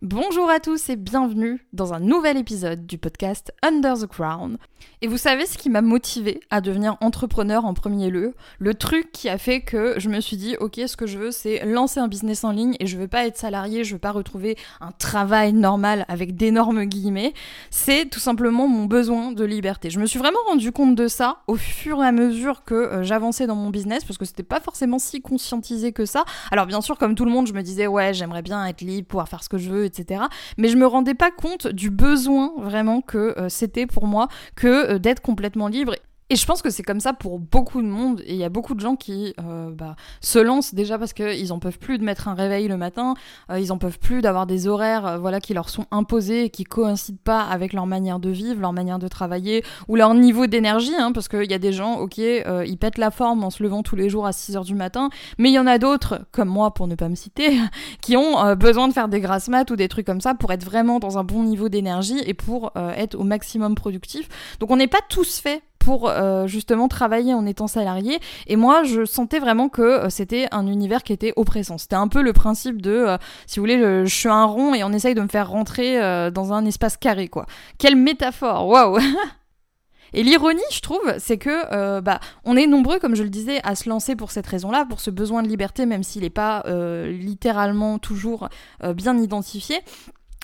Bonjour à tous et bienvenue dans un nouvel épisode du podcast Under the Crown. Et vous savez ce qui m'a motivé à devenir entrepreneur en premier lieu? Le truc qui a fait que je me suis dit ok ce que je veux c'est lancer un business en ligne et je veux pas être salarié, je veux pas retrouver un travail normal avec d'énormes guillemets. C'est tout simplement mon besoin de liberté. Je me suis vraiment rendu compte de ça au fur et à mesure que euh, j'avançais dans mon business parce que c'était pas forcément si conscientisé que ça. Alors bien sûr comme tout le monde je me disais ouais j'aimerais bien être libre, pouvoir faire ce que je veux etc. Mais je me rendais pas compte du besoin vraiment que euh, c'était pour moi que euh, d'être complètement libre et je pense que c'est comme ça pour beaucoup de monde. Et il y a beaucoup de gens qui euh, bah, se lancent déjà parce qu'ils en peuvent plus de mettre un réveil le matin, euh, ils en peuvent plus d'avoir des horaires euh, voilà, qui leur sont imposés et qui coïncident pas avec leur manière de vivre, leur manière de travailler ou leur niveau d'énergie. Hein, parce qu'il y a des gens, ok, ils pètent la forme en se levant tous les jours à 6 heures du matin, mais il y en a d'autres, comme moi pour ne pas me citer, qui ont besoin de faire des grasses maths ou des trucs comme ça pour être vraiment dans un bon niveau d'énergie et pour être au maximum productif. Donc on n'est pas tous faits euh, justement travailler en étant salarié. Et moi, je sentais vraiment que euh, c'était un univers qui était oppressant. C'était un peu le principe de, euh, si vous voulez, je, suis un rond et on essaye de me faire rentrer dans un espace carré, quoi. Quelle métaphore, waouh Et l'ironie, je trouve, c'est que bah, on est nombreux, comme je le disais, à se lancer pour cette raison-là, pour ce besoin de liberté, même s'il n'est pas littéralement toujours bien identifié.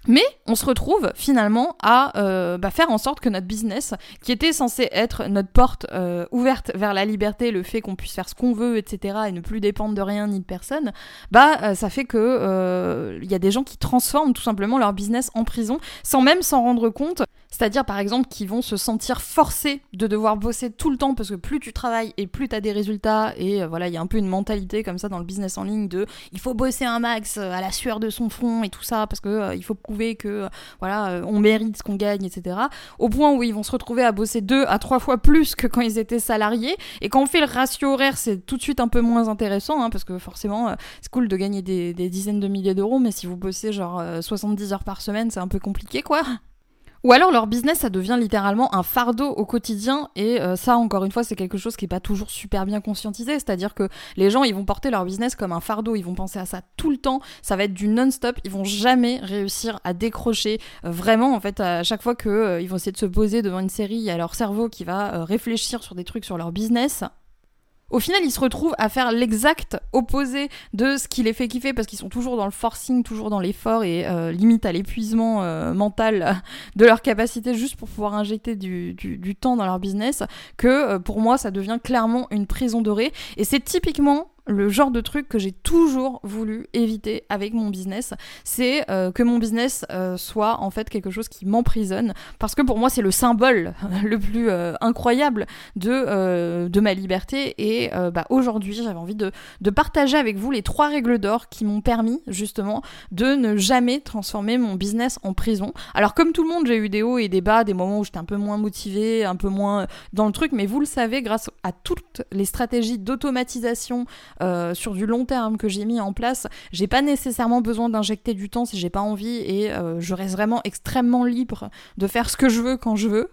Mais on se retrouve finalement à euh, bah, faire en sorte que notre business, qui était censé être notre porte euh, ouverte vers la liberté, le fait qu'on puisse faire ce qu'on veut, etc., et ne plus dépendre de rien ni de personne, bah euh, ça fait que il y a des gens qui transforment tout simplement leur business en prison sans même s'en rendre compte. C'est-à-dire par exemple qu'ils vont se sentir forcés de devoir bosser tout le temps parce que plus tu travailles et plus tu as des résultats et voilà, il y a un peu une mentalité comme ça dans le business en ligne de il faut bosser un max à la sueur de son front et tout ça parce que il faut que voilà, euh, on mérite ce qu'on gagne, etc. Au point où ils vont se retrouver à bosser deux à trois fois plus que quand ils étaient salariés. Et quand on fait le ratio horaire, c'est tout de suite un peu moins intéressant, hein, parce que forcément, euh, c'est cool de gagner des, dizaines de milliers d'euros, mais si vous bossez genre 70 euh, heures par semaine, c'est un peu compliqué, quoi. Ou alors leur business, ça devient littéralement un fardeau au quotidien. Et euh, ça, encore une fois, c'est quelque chose qui n'est pas toujours super bien conscientisé. C'est-à-dire que les gens, ils vont porter leur business comme un fardeau. Ils vont penser à ça tout le temps. Ça va être du non-stop. Ils vont jamais réussir à décrocher. Euh, vraiment, en fait, à chaque fois qu'ils euh, vont essayer de se poser devant une série, il y a leur cerveau qui va réfléchir sur des trucs sur leur business. Au final, ils se retrouvent à faire l'exact opposé de ce qui les fait kiffer parce qu'ils sont toujours dans le forcing, toujours dans l'effort et euh, limite à l'épuisement euh, mental de leur capacité juste pour pouvoir injecter du, temps dans leur business, que euh, pour moi ça devient clairement une prison dorée. Et c'est typiquement le genre de truc que j'ai toujours voulu éviter avec mon business, c'est euh, que mon business euh, soit en fait quelque chose qui m'emprisonne, parce que pour moi c'est le symbole le plus euh, incroyable de, de ma liberté, et bah, aujourd'hui j'avais envie de, de, partager avec vous les trois règles d'or qui m'ont permis justement de ne jamais transformer mon business en prison. Alors comme tout le monde j'ai eu des hauts et des bas, des moments où j'étais un peu moins motivée, un peu moins dans le truc, mais vous le savez grâce à toutes les stratégies d'automatisation, euh, sur du long terme que j'ai mis en place, j'ai pas nécessairement besoin d'injecter du temps si j'ai pas envie et euh, je reste vraiment extrêmement libre de faire ce que je veux quand je veux.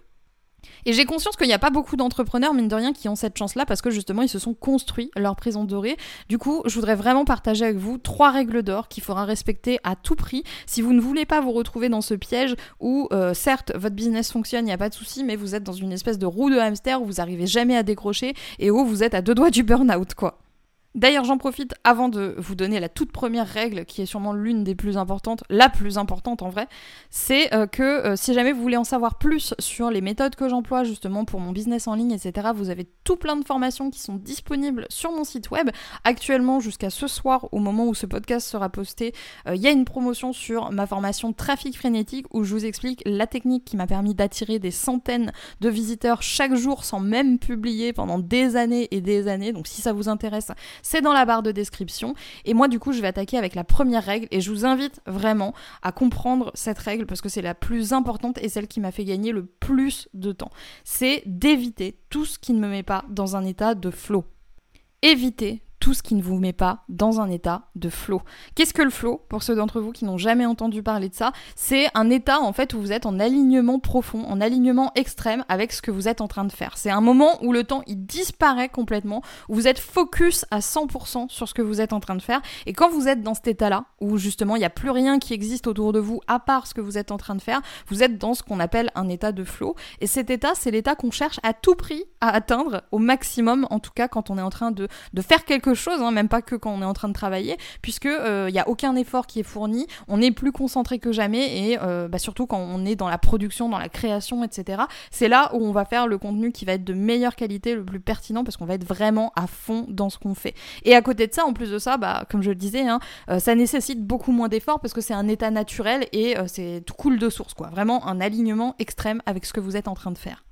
Et j'ai conscience qu'il n'y a pas beaucoup d'entrepreneurs, mine de rien, qui ont cette chance-là parce que justement, ils se sont construits leur prison dorée. Du coup, je voudrais vraiment partager avec vous trois règles d'or qu'il faudra respecter à tout prix si vous ne voulez pas vous retrouver dans ce piège où, euh, certes, votre business fonctionne, il n'y a pas de souci, mais vous êtes dans une espèce de roue de hamster où vous arrivez jamais à décrocher et où vous êtes à deux doigts du burn-out, quoi. D'ailleurs, j'en profite avant de vous donner la toute première règle, qui est sûrement l'une des plus importantes, la plus importante en vrai, c'est euh, que euh, si jamais vous voulez en savoir plus sur les méthodes que j'emploie justement pour mon business en ligne, etc., vous avez tout plein de formations qui sont disponibles sur mon site web. Actuellement, jusqu'à ce soir, au moment où ce podcast sera posté, euh, il y a une promotion sur ma formation Trafic frénétique où je vous explique la technique qui m'a permis d'attirer des centaines de visiteurs chaque jour sans même publier pendant des années et des années. Donc si ça vous intéresse, c'est dans la barre de description. Et moi, du coup, je vais attaquer avec la première règle et je vous invite vraiment à comprendre cette règle parce que c'est la plus importante et celle qui m'a fait gagner le plus de temps. C'est d'éviter tout ce qui ne me met pas dans un état de flow. Éviter tout ce qui ne vous met pas dans un état de flow. Qu'est-ce que le flow Pour ceux d'entre vous qui n'ont jamais entendu parler de ça, c'est un état en fait où vous êtes en alignement profond, en alignement extrême avec ce que vous êtes en train de faire. C'est un moment où le temps il disparaît complètement, où vous êtes focus à 100% sur ce que vous êtes en train de faire. Et quand vous êtes dans cet état-là, où justement il n'y a plus rien qui existe autour de vous à part ce que vous êtes en train de faire, vous êtes dans ce qu'on appelle un état de flow. Et cet état, c'est l'état qu'on cherche à tout prix à atteindre au maximum, en tout cas quand on est en train de, de faire quelque chose, hein, même pas que quand on est en train de travailler, puisque il euh, n'y a aucun effort qui est fourni, on est plus concentré que jamais, et euh, bah, surtout quand on est dans la production, dans la création, etc. C'est là où on va faire le contenu qui va être de meilleure qualité, le plus pertinent, parce qu'on va être vraiment à fond dans ce qu'on fait. Et à côté de ça, en plus de ça, bah, comme je le disais, hein, euh, ça nécessite beaucoup moins d'efforts parce que c'est un état naturel et c'est tout cool de source, quoi. Vraiment un alignement extrême avec ce que vous êtes en train de faire.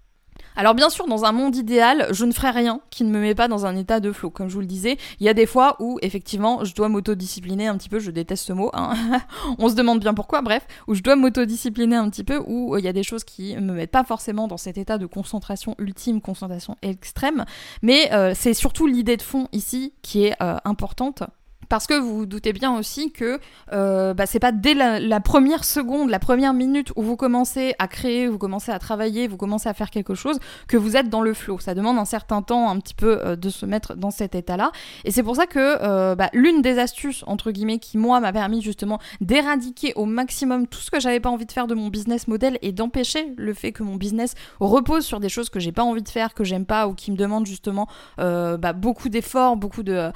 Alors bien sûr, dans un monde idéal, je ne ferai rien qui ne me met pas dans un état de flow. Comme je vous le disais, il y a des fois où effectivement je dois m'autodiscipliner un petit peu, je déteste ce mot, hein. on se demande bien pourquoi, bref, où je dois m'autodiscipliner un petit peu, où euh, il y a des choses qui me mettent pas forcément dans cet état de concentration ultime, concentration extrême, mais euh, c'est surtout l'idée de fond ici qui est euh, importante parce que vous vous doutez bien aussi que euh, bah, c'est pas dès la, première seconde, la première minute où vous commencez à créer, vous commencez à travailler, vous commencez à faire quelque chose, que vous êtes dans le flow. Ça demande un certain temps un petit peu euh, de se mettre dans cet état-là. Et c'est pour ça que euh, bah, l'une des astuces, entre guillemets, qui moi m'a permis justement d'éradiquer au maximum tout ce que j'avais pas envie de faire de mon business model et d'empêcher le fait que mon business repose sur des choses que j'ai pas envie de faire, que j'aime pas ou qui me demandent justement bah, beaucoup d'efforts, beaucoup de,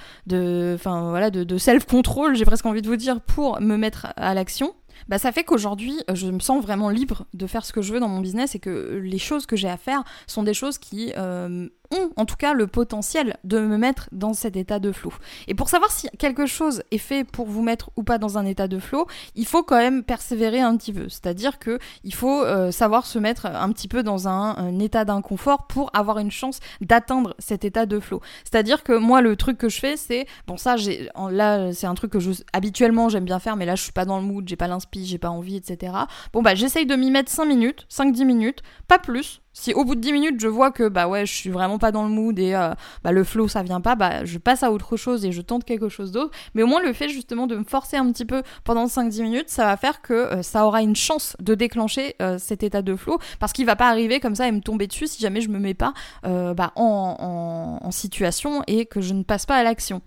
enfin voilà, de de, self-control, j'ai presque envie de vous dire, pour me mettre à l'action bah, ça fait qu'aujourd'hui, euh, je me sens vraiment libre de faire ce que je veux dans mon business et que les choses que j'ai à faire sont des choses qui euh, en tout cas le potentiel de me mettre dans cet état de flow. Et pour savoir si quelque chose est fait pour vous mettre ou pas dans un état de flow, il faut quand même persévérer un petit peu. C'est-à-dire que il faut euh, savoir se mettre un petit peu dans un, état d'inconfort pour avoir une chance d'atteindre cet état de flow. C'est-à-dire que moi, le truc que je fais, c'est bon ça, là, c'est un truc que je habituellement j'aime bien faire, mais là je suis pas dans le mood, j'ai pas l'inspiration j'ai pas envie, etc. Bon bah j'essaye de m'y mettre 5 minutes, 5-10 minutes, pas plus. Si au bout de 10 minutes je vois que bah ouais je suis vraiment pas dans le mood et euh, bah le flow ça vient pas, bah je passe à autre chose et je tente quelque chose d'autre. Mais au moins le fait justement de me forcer un petit peu pendant 5-10 minutes, ça va faire que euh, ça aura une chance de déclencher euh, cet état de flow parce qu'il va pas arriver comme ça et me tomber dessus si jamais je me mets pas bah, en, en situation et que je ne passe pas à l'action.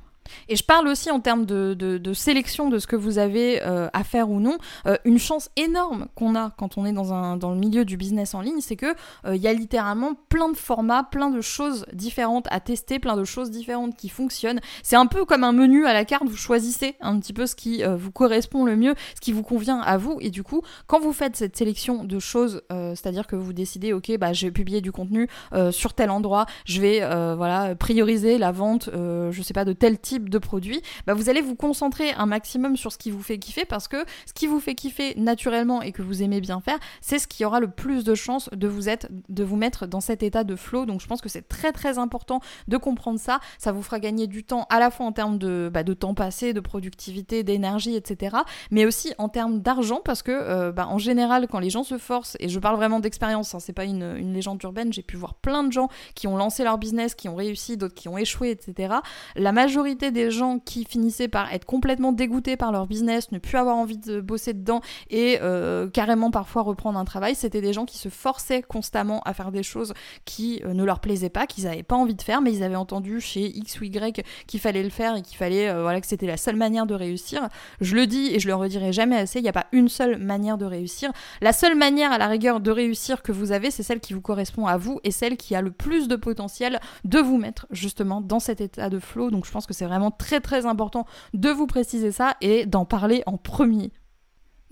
Et je parle aussi en termes de, sélection de ce que vous avez euh, à faire ou non. Euh, une chance énorme qu'on a quand on est dans, un, dans le milieu du business en ligne, c'est que euh, il y a littéralement plein de formats, plein de choses différentes à tester, plein de choses différentes qui fonctionnent. C'est un peu comme un menu à la carte, vous choisissez un petit peu ce qui vous correspond le mieux, ce qui vous convient à vous. Et du coup, quand vous faites cette sélection de choses, c'est-à-dire que vous décidez, ok, bah, je vais publier du contenu sur tel endroit, je vais voilà prioriser la vente, je sais pas, de tel type de produits, bah vous allez vous concentrer un maximum sur ce qui vous fait kiffer parce que ce qui vous fait kiffer naturellement et que vous aimez bien faire, c'est ce qui aura le plus de chances de vous, être, de vous mettre dans cet état de flow. Donc je pense que c'est très très important de comprendre ça. Ça vous fera gagner du temps à la fois en termes de, bah, de temps passé, de productivité, d'énergie, etc. Mais aussi en termes d'argent parce que euh, bah, en général quand les gens se forcent, et je parle vraiment d'expérience, hein, c'est pas une, une légende urbaine, j'ai pu voir plein de gens qui ont lancé leur business, qui ont réussi, d'autres qui ont échoué, etc. La majorité des gens qui finissaient par être complètement dégoûtés par leur business, ne plus avoir envie de bosser dedans et euh, carrément parfois reprendre un travail, c'était des gens qui se forçaient constamment à faire des choses qui euh, ne leur plaisaient pas, qu'ils n'avaient pas envie de faire, mais ils avaient entendu chez X ou Y qu'il fallait le faire et qu'il fallait, euh, voilà, que c'était la seule manière de réussir. Je le dis et je le redirai jamais assez, il n'y a pas une seule manière de réussir. La seule manière à la rigueur de réussir que vous avez, c'est celle qui vous correspond à vous et celle qui a le plus de potentiel de vous mettre justement dans cet état de flow. Donc je pense que c'est vraiment vraiment très très important de vous préciser ça et d'en parler en premier.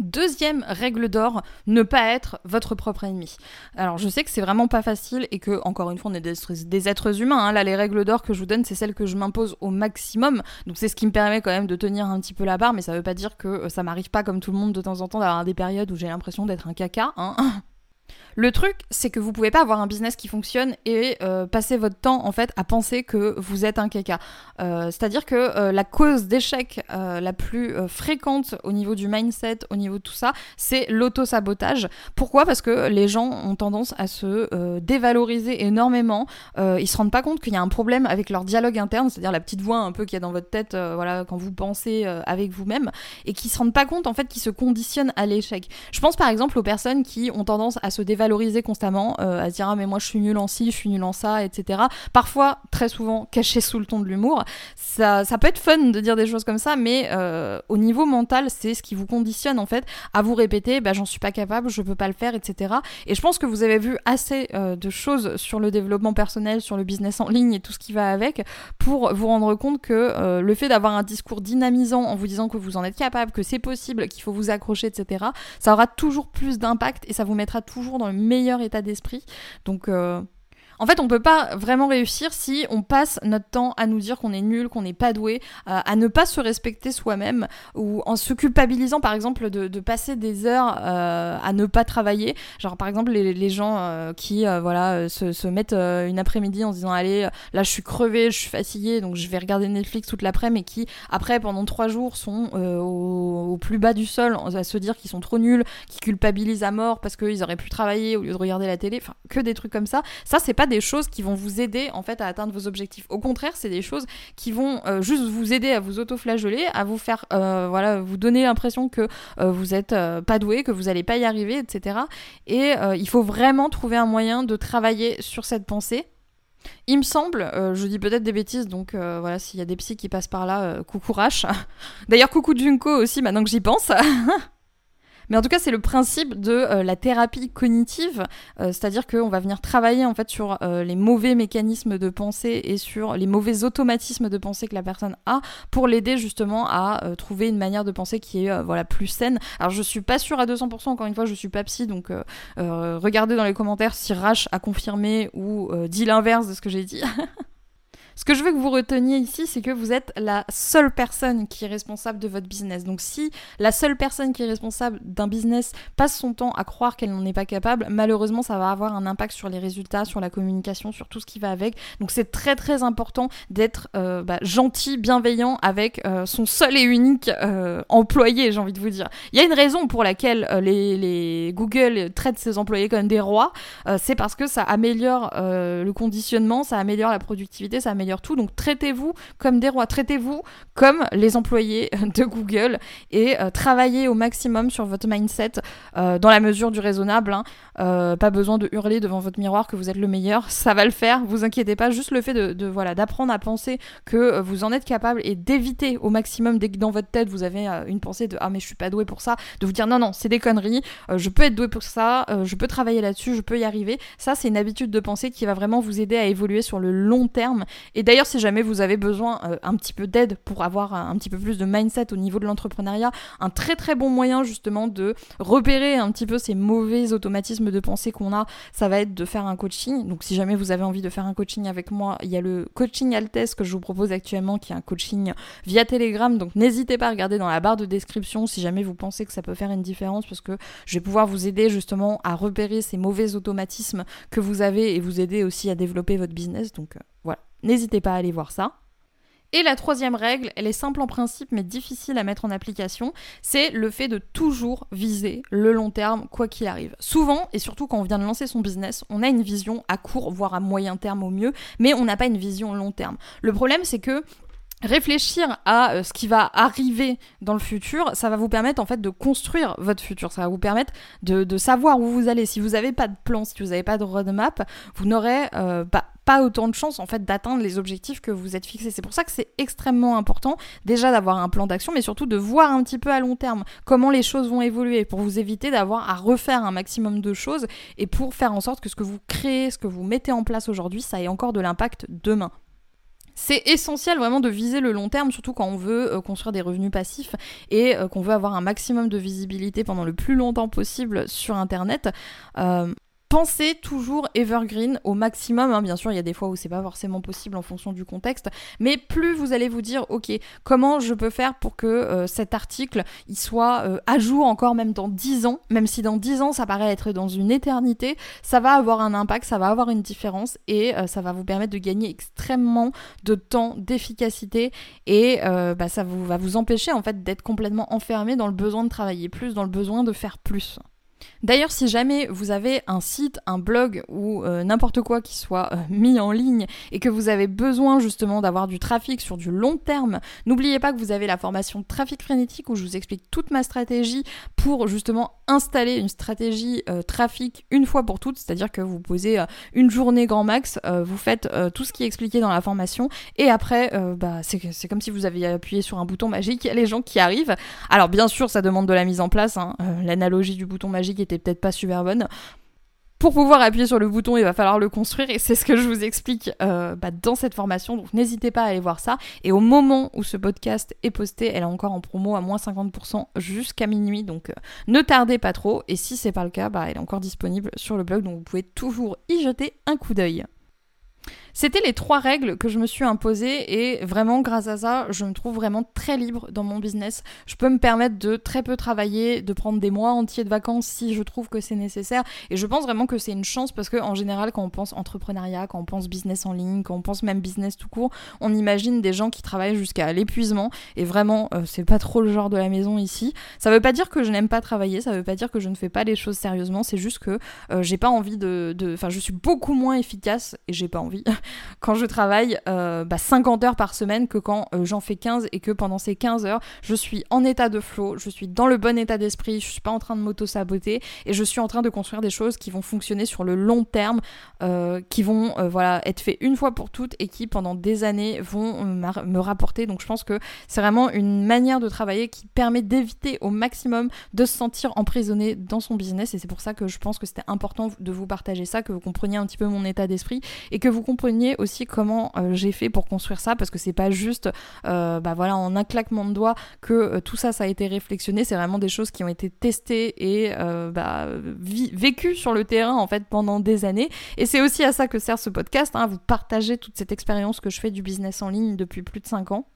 Deuxième règle d'or, ne pas être votre propre ennemi. Alors je sais que c'est vraiment pas facile et que, encore une fois, on est des, êtres humains. Hein. Là, les règles d'or que je vous donne, c'est celles que je m'impose au maximum. Donc c'est ce qui me permet quand même de tenir un petit peu la barre, mais ça veut pas dire que euh, ça m'arrive pas comme tout le monde de temps en temps d'avoir des périodes où j'ai l'impression d'être un caca. Hein Le truc, c'est que vous pouvez pas avoir un business qui fonctionne et euh, passer votre temps en fait à penser que vous êtes un caca. Euh, c'est-à-dire que euh, la cause d'échec la plus fréquente au niveau du mindset, au niveau de tout ça, c'est l'auto-sabotage. Pourquoi? Parce que les gens ont tendance à se dévaloriser énormément. ils se rendent pas compte qu'il y a un problème avec leur dialogue interne, c'est-à-dire la petite voix un peu qui est dans votre tête, voilà, quand vous pensez avec vous-même, et qui se rendent pas compte en fait qu'ils se conditionnent à l'échec. Je pense par exemple aux personnes qui ont tendance à se dévaloriser valoriser constamment, euh, à se dire ah mais moi je suis nul en ci, je suis nul en ça, etc. Parfois, très souvent, caché sous le ton de l'humour. Ça, ça peut être fun de dire des choses comme ça, mais euh, au niveau mental, c'est ce qui vous conditionne en fait à vous répéter bah j'en suis pas capable, je peux pas le faire, etc. Et je pense que vous avez vu assez euh, de choses sur le développement personnel, sur le business en ligne et tout ce qui va avec pour vous rendre compte que le fait d'avoir un discours dynamisant en vous disant que vous en êtes capable, que c'est possible, qu'il faut vous accrocher, etc. Ça aura toujours plus d'impact et ça vous mettra toujours dans le meilleur état d'esprit. Donc euh, en fait, on peut pas vraiment réussir si on passe notre temps à nous dire qu'on est nul, qu'on n'est pas doué, euh, à ne pas se respecter soi-même, ou en se culpabilisant, par exemple, de, passer des heures euh, à ne pas travailler. Genre, par exemple, les, gens euh, qui, voilà, se, mettent une après-midi en se disant, allez, là, je suis crevé, je suis fatigué, donc je vais regarder Netflix toute l'après, mais qui, après, pendant trois jours, sont au, plus bas du sol, à se dire qu'ils sont trop nuls, qui culpabilisent à mort parce qu'ils auraient pu travailler au lieu de regarder la télé. Enfin, que des trucs comme ça. Ça, c'est pas des choses qui vont vous aider en fait à atteindre vos objectifs. Au contraire, c'est des choses qui vont euh, juste vous aider à vous auto-flageoler, à vous faire euh, voilà, vous donner l'impression que euh, vous êtes pas doué, que vous n'allez pas y arriver, etc. Et il faut vraiment trouver un moyen de travailler sur cette pensée. Il me semble, je dis peut-être des bêtises, donc voilà, s'il y a des psys qui passent par là, coucou Rash. D'ailleurs, coucou Junko aussi, maintenant que j'y pense. Mais en tout cas, c'est le principe de euh, la thérapie cognitive, euh, c'est-à-dire qu'on va venir travailler en fait sur euh, les mauvais mécanismes de pensée et sur les mauvais automatismes de pensée que la personne a pour l'aider justement à trouver une manière de penser qui est voilà plus saine. Alors je suis pas sûre à 200%, encore une fois, je suis pas psy, donc regardez dans les commentaires si Rash a confirmé ou dit l'inverse de ce que j'ai dit. Ce que je veux que vous reteniez ici, c'est que vous êtes la seule personne qui est responsable de votre business. Donc si la seule personne qui est responsable d'un business passe son temps à croire qu'elle n'en est pas capable, malheureusement ça va avoir un impact sur les résultats, sur la communication, sur tout ce qui va avec. Donc c'est très très important d'être euh, bah, gentil, bienveillant avec euh, son seul et unique euh, employé, j'ai envie de vous dire. Il y a une raison pour laquelle les, Google traitent ses employés comme des rois, c'est parce que ça améliore le conditionnement, ça améliore la productivité, ça améliore tout. Donc traitez-vous comme des rois, traitez-vous comme les employés de Google et euh, travaillez au maximum sur votre mindset euh, dans la mesure du raisonnable. Hein. Euh, pas besoin de hurler devant votre miroir que vous êtes le meilleur, ça va le faire, vous inquiétez pas. Juste le fait de, voilà d'apprendre à penser que vous en êtes capable et d'éviter au maximum dès que dans votre tête vous avez une pensée de ah mais je suis pas doué pour ça, de vous dire non non c'est des conneries, je peux être doué pour ça, je peux travailler là-dessus, je peux y arriver. Ça c'est une habitude de pensée qui va vraiment vous aider à évoluer sur le long terme et d'ailleurs, si jamais vous avez besoin euh, un petit peu d'aide pour avoir un, petit peu plus de mindset au niveau de l'entrepreneuriat, un très très bon moyen justement de repérer un petit peu ces mauvais automatismes de pensée qu'on a, ça va être de faire un coaching. Donc si jamais vous avez envie de faire un coaching avec moi, il y a le coaching Altes que je vous propose actuellement qui est un coaching via Telegram. Donc n'hésitez pas à regarder dans la barre de description si jamais vous pensez que ça peut faire une différence parce que je vais pouvoir vous aider justement à repérer ces mauvais automatismes que vous avez et vous aider aussi à développer votre business. Donc euh, voilà. N'hésitez pas à aller voir ça. Et la troisième règle, elle est simple en principe mais difficile à mettre en application, c'est le fait de toujours viser le long terme quoi qu'il arrive. Souvent, et surtout quand on vient de lancer son business, on a une vision à court, voire à moyen terme au mieux, mais on n'a pas une vision long terme. Le problème c'est que réfléchir à euh, ce qui va arriver dans le futur, ça va vous permettre en fait de construire votre futur. Ça va vous permettre de, savoir où vous allez. Si vous n'avez pas de plan, si vous n'avez pas de roadmap, vous n'aurez euh, pas, pas autant de chances en fait d'atteindre les objectifs que vous êtes fixés. C'est pour ça que c'est extrêmement important déjà d'avoir un plan d'action, mais surtout de voir un petit peu à long terme comment les choses vont évoluer pour vous éviter d'avoir à refaire un maximum de choses et pour faire en sorte que ce que vous créez, ce que vous mettez en place aujourd'hui, ça ait encore de l'impact demain. C'est essentiel vraiment de viser le long terme, surtout quand on veut euh, construire des revenus passifs et euh, qu'on veut avoir un maximum de visibilité pendant le plus longtemps possible sur Internet. Euh, pensez toujours evergreen au maximum. Hein. Bien sûr, il y a des fois où c'est pas forcément possible en fonction du contexte, mais plus vous allez vous dire, ok, comment je peux faire pour que euh, cet article il soit euh, à jour encore même dans 10 ans, même si dans 10 ans ça paraît être dans une éternité, ça va avoir un impact, ça va avoir une différence et euh, ça va vous permettre de gagner extrêmement de temps, d'efficacité et bah, ça va vous empêcher en fait d'être complètement enfermé dans le besoin de travailler plus, dans le besoin de faire plus. D'ailleurs, si jamais vous avez un site, un blog ou euh, n'importe quoi qui soit euh, mis en ligne et que vous avez besoin justement d'avoir du trafic sur du long terme, n'oubliez pas que vous avez la formation Trafic Frénétique où je vous explique toute ma stratégie pour justement installer une stratégie euh, trafic une fois pour toutes, c'est-à-dire que vous posez une journée grand max, vous faites tout ce qui est expliqué dans la formation et après, bah, c'est comme si vous aviez appuyé sur un bouton magique, les gens qui arrivent. Alors bien sûr, ça demande de la mise en place, hein, l'analogie du bouton magique était peut-être pas super bonne. Pour pouvoir appuyer sur le bouton, il va falloir le construire et c'est ce que je vous explique euh, bah, dans cette formation. Donc n'hésitez pas à aller voir ça. Et au moment où ce podcast est posté, elle est encore en promo à moins 50% jusqu'à minuit. Donc euh, ne tardez pas trop. Et si c'est pas le cas, bah, elle est encore disponible sur le blog. Donc vous pouvez toujours y jeter un coup d'œil. C'était les trois règles que je me suis imposées et vraiment grâce à ça, je me trouve vraiment très libre dans mon business. Je peux me permettre de très peu travailler, de prendre des mois entiers de vacances si je trouve que c'est nécessaire et je pense vraiment que c'est une chance parce que en général quand on pense entrepreneuriat, quand on pense business en ligne, quand on pense même business tout court, on imagine des gens qui travaillent jusqu'à l'épuisement et vraiment euh, c'est pas trop le genre de la maison ici. Ça veut pas dire que je n'aime pas travailler, ça veut pas dire que je ne fais pas les choses sérieusement, c'est juste que euh, j'ai pas envie de enfin je suis beaucoup moins efficace et j'ai pas envie quand je travaille euh, bah, 50 heures par semaine que quand euh, j'en fais 15 et que pendant ces 15 heures, je suis en état de flow, je suis dans le bon état d'esprit, je suis pas en train de m'auto-saboter et je suis en train de construire des choses qui vont fonctionner sur le long terme, euh, qui vont voilà, être faites une fois pour toutes et qui pendant des années vont me rapporter. Donc je pense que c'est vraiment une manière de travailler qui permet d'éviter au maximum de se sentir emprisonné dans son business et c'est pour ça que je pense que c'était important de vous partager ça, que vous compreniez un petit peu mon état d'esprit et que vous compreniez aussi comment euh, j'ai fait pour construire ça parce que c'est pas juste euh, bah voilà en un claquement de doigts que euh, tout ça ça a été réflexionné c'est vraiment des choses qui ont été testées et bah, vécues sur le terrain en fait pendant des années. Et c'est aussi à ça que sert ce podcast hein, vous partagez toute cette expérience que je fais du business en ligne depuis plus de 5 ans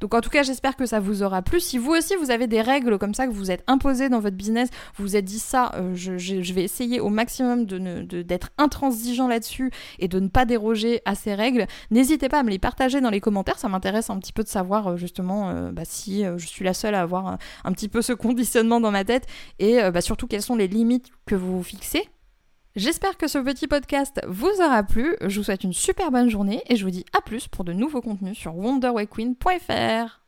donc en tout cas, j'espère que ça vous aura plu. Si vous aussi, vous avez des règles comme ça que vous êtes imposées dans votre business, vous vous êtes dit ça, euh, je, vais essayer au maximum d'être de intransigeant là-dessus et de ne pas déroger à ces règles, n'hésitez pas à me les partager dans les commentaires. Ça m'intéresse un petit peu de savoir euh, justement euh, bah, si je suis la seule à avoir un, petit peu ce conditionnement dans ma tête et bah, surtout quelles sont les limites que vous vous fixez J'espère que ce petit podcast vous aura plu. Je vous souhaite une super bonne journée et je vous dis à plus pour de nouveaux contenus sur wonderwayqueen.fr.